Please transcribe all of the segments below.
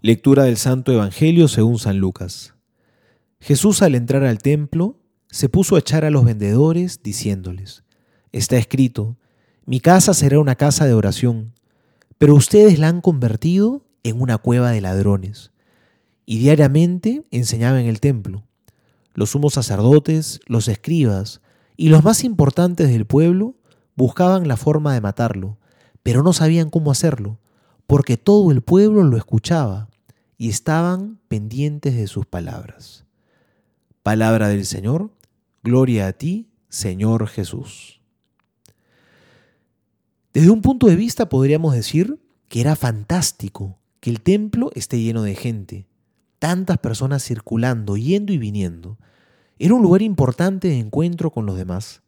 Lectura del Santo Evangelio según San Lucas. Jesús al entrar al templo se puso a echar a los vendedores diciéndoles, Está escrito, mi casa será una casa de oración, pero ustedes la han convertido en una cueva de ladrones. Y diariamente enseñaba en el templo. Los sumos sacerdotes, los escribas y los más importantes del pueblo buscaban la forma de matarlo, pero no sabían cómo hacerlo porque todo el pueblo lo escuchaba y estaban pendientes de sus palabras. Palabra del Señor, gloria a ti, Señor Jesús. Desde un punto de vista podríamos decir que era fantástico que el templo esté lleno de gente, tantas personas circulando, yendo y viniendo. Era un lugar importante de encuentro con los demás.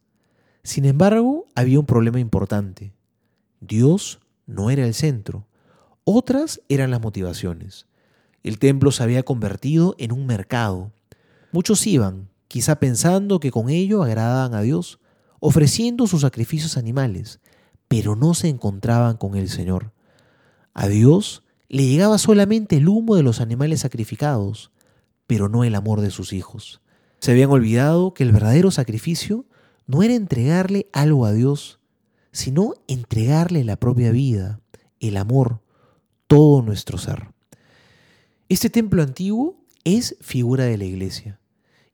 Sin embargo, había un problema importante. Dios no era el centro. Otras eran las motivaciones. El templo se había convertido en un mercado. Muchos iban, quizá pensando que con ello agradaban a Dios, ofreciendo sus sacrificios animales, pero no se encontraban con el Señor. A Dios le llegaba solamente el humo de los animales sacrificados, pero no el amor de sus hijos. Se habían olvidado que el verdadero sacrificio no era entregarle algo a Dios, sino entregarle la propia vida, el amor, todo nuestro ser. Este templo antiguo es figura de la iglesia.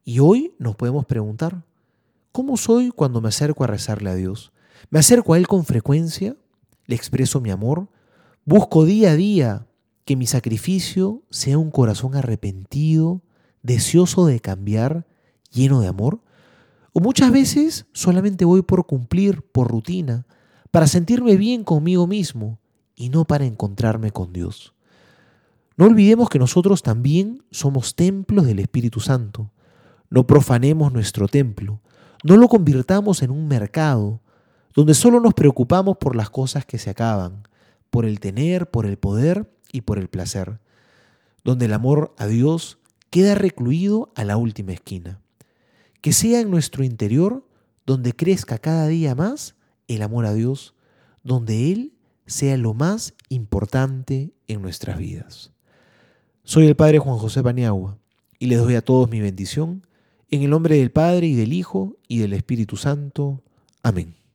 Y hoy nos podemos preguntar, ¿cómo soy cuando me acerco a rezarle a Dios? ¿Me acerco a Él con frecuencia? ¿Le expreso mi amor? ¿Busco día a día que mi sacrificio sea un corazón arrepentido, deseoso de cambiar, lleno de amor? ¿O muchas veces solamente voy por cumplir, por rutina, para sentirme bien conmigo mismo, y no para encontrarme con Dios. No olvidemos que nosotros también somos templos del Espíritu Santo. No profanemos nuestro templo. No lo convirtamos en un mercado donde solo nos preocupamos por las cosas que se acaban, por el tener, por el poder y por el placer, donde el amor a Dios queda recluido a la última esquina. Que sea en nuestro interior donde crezca cada día más el amor a Dios, donde Él sea lo más importante en nuestras vidas. Soy el Padre Juan José Paniagua y les doy a todos mi bendición en el nombre del Padre y del Hijo y del Espíritu Santo. Amén.